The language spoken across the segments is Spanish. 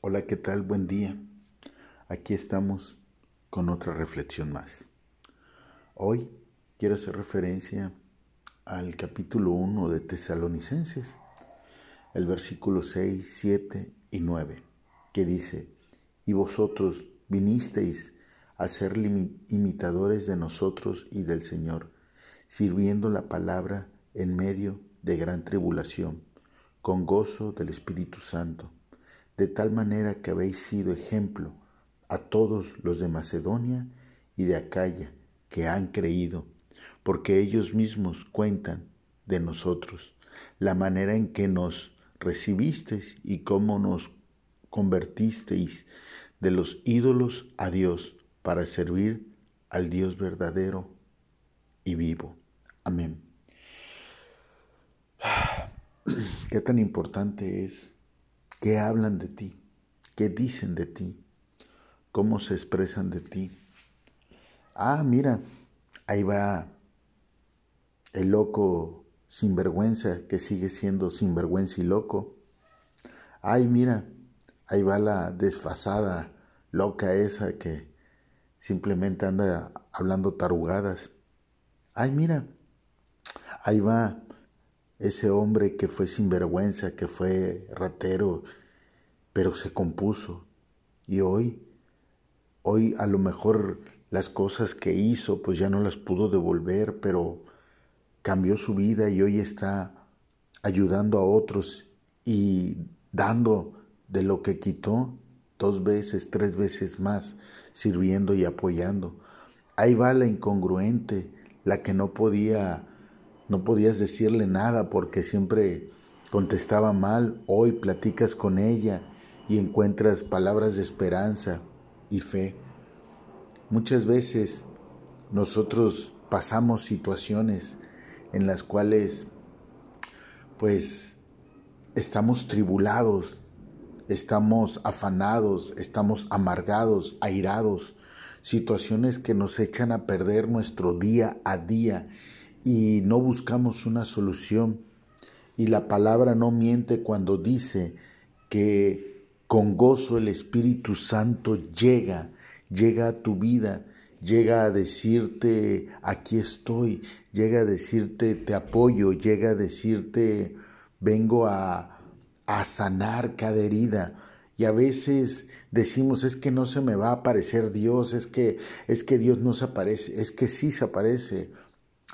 Hola, ¿qué tal? Buen día. Aquí estamos con otra reflexión más. Hoy quiero hacer referencia al capítulo 1 de Tesalonicenses, el versículo 6, 7 y 9, que dice, y vosotros vinisteis a ser imitadores de nosotros y del Señor, sirviendo la palabra en medio de gran tribulación, con gozo del Espíritu Santo de tal manera que habéis sido ejemplo a todos los de Macedonia y de Acaya que han creído, porque ellos mismos cuentan de nosotros la manera en que nos recibisteis y cómo nos convertisteis de los ídolos a Dios para servir al Dios verdadero y vivo. Amén. Qué tan importante es ¿Qué hablan de ti? ¿Qué dicen de ti? ¿Cómo se expresan de ti? Ah, mira, ahí va el loco sinvergüenza que sigue siendo sinvergüenza y loco. Ay, mira, ahí va la desfasada loca esa que simplemente anda hablando tarugadas. Ay, mira, ahí va ese hombre que fue sinvergüenza, que fue ratero, pero se compuso. Y hoy, hoy a lo mejor las cosas que hizo, pues ya no las pudo devolver, pero cambió su vida y hoy está ayudando a otros y dando de lo que quitó dos veces, tres veces más, sirviendo y apoyando. Ahí va la incongruente, la que no podía no podías decirle nada porque siempre contestaba mal. Hoy platicas con ella y encuentras palabras de esperanza y fe. Muchas veces nosotros pasamos situaciones en las cuales pues estamos tribulados, estamos afanados, estamos amargados, airados, situaciones que nos echan a perder nuestro día a día y no buscamos una solución. Y la palabra no miente cuando dice que con gozo el Espíritu Santo llega, llega a tu vida, llega a decirte, aquí estoy, llega a decirte, te apoyo, llega a decirte, vengo a, a sanar cada herida. Y a veces decimos, es que no se me va a aparecer Dios, es que, es que Dios no se aparece, es que sí se aparece,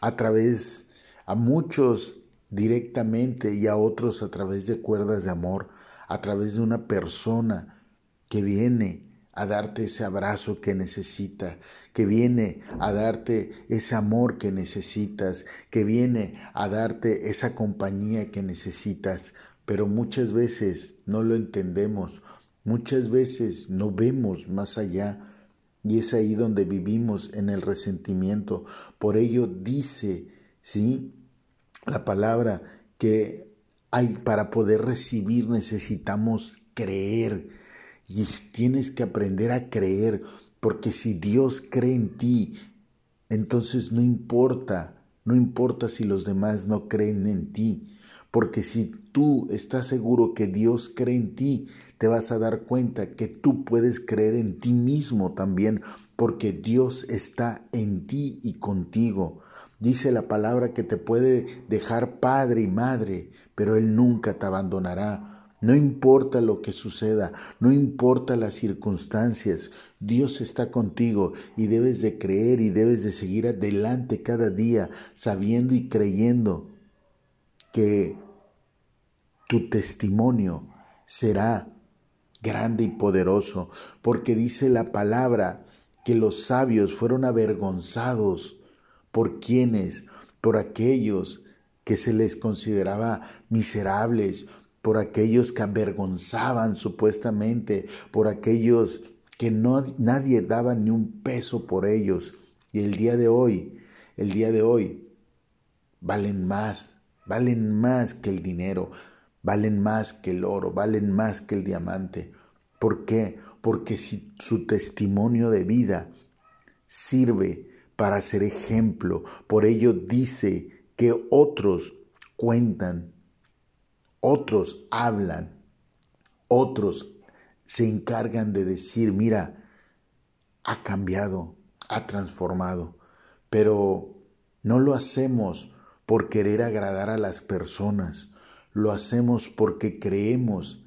a través, a muchos directamente y a otros a través de cuerdas de amor, a través de una persona que viene a darte ese abrazo que necesita, que viene a darte ese amor que necesitas, que viene a darte esa compañía que necesitas, pero muchas veces no lo entendemos, muchas veces no vemos más allá y es ahí donde vivimos en el resentimiento. Por ello dice, ¿sí? La palabra que hay para poder recibir necesitamos creer. Y tienes que aprender a creer, porque si Dios cree en ti, entonces no importa, no importa si los demás no creen en ti. Porque si tú estás seguro que Dios cree en ti, te vas a dar cuenta que tú puedes creer en ti mismo también, porque Dios está en ti y contigo. Dice la palabra que te puede dejar padre y madre, pero Él nunca te abandonará. No importa lo que suceda, no importa las circunstancias, Dios está contigo y debes de creer y debes de seguir adelante cada día sabiendo y creyendo que tu testimonio será grande y poderoso, porque dice la palabra que los sabios fueron avergonzados por quienes, por aquellos que se les consideraba miserables, por aquellos que avergonzaban supuestamente, por aquellos que no nadie daba ni un peso por ellos. Y el día de hoy, el día de hoy valen más, valen más que el dinero, valen más que el oro, valen más que el diamante. ¿Por qué? Porque si su testimonio de vida sirve para ser ejemplo, por ello dice que otros cuentan, otros hablan, otros se encargan de decir, mira, ha cambiado, ha transformado, pero no lo hacemos por querer agradar a las personas, lo hacemos porque creemos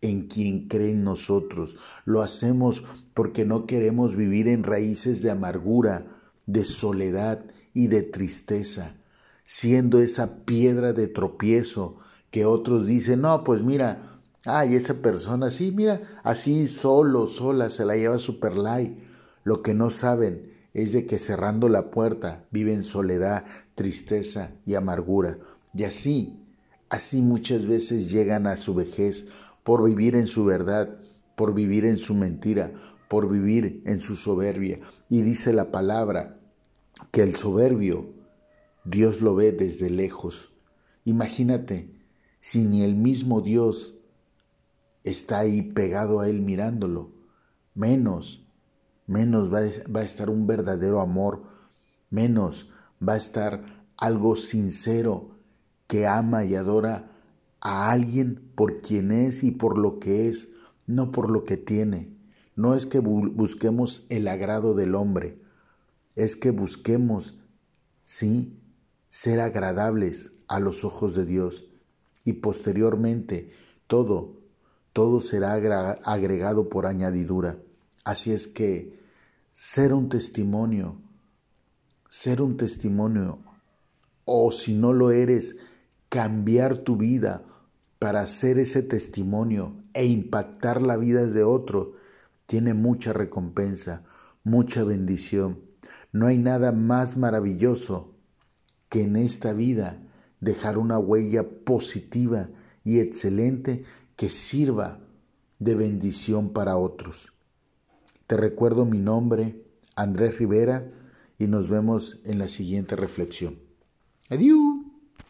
en quien cree en nosotros, lo hacemos porque no queremos vivir en raíces de amargura, de soledad y de tristeza, siendo esa piedra de tropiezo que otros dicen, no, pues mira, ay, esa persona, sí, mira, así solo, sola, se la lleva super light. Lo que no saben es de que cerrando la puerta viven soledad, tristeza y amargura. Y así, así muchas veces llegan a su vejez por vivir en su verdad, por vivir en su mentira, por vivir en su soberbia. Y dice la palabra que el soberbio Dios lo ve desde lejos. Imagínate si ni el mismo Dios está ahí pegado a él mirándolo, menos, menos va, a estar un verdadero amor, menos va a estar algo sincero que ama y adora a alguien por quien es y por lo que es, no por lo que tiene. No es que busquemos el agrado del hombre, es que busquemos, sí, ser agradables a los ojos de Dios y posteriormente todo, todo será agregado por añadidura. Así es que ser un testimonio, ser un testimonio, o si no lo eres, cambiar tu vida para hacer ese testimonio e impactar la vida de otro, tiene mucha recompensa, mucha bendición. No hay nada más maravilloso que en esta vida dejar una huella positiva y excelente que sirva de bendición para otros. Te recuerdo mi nombre, Andrés Rivera, y nos vemos en la siguiente reflexión. Adiós.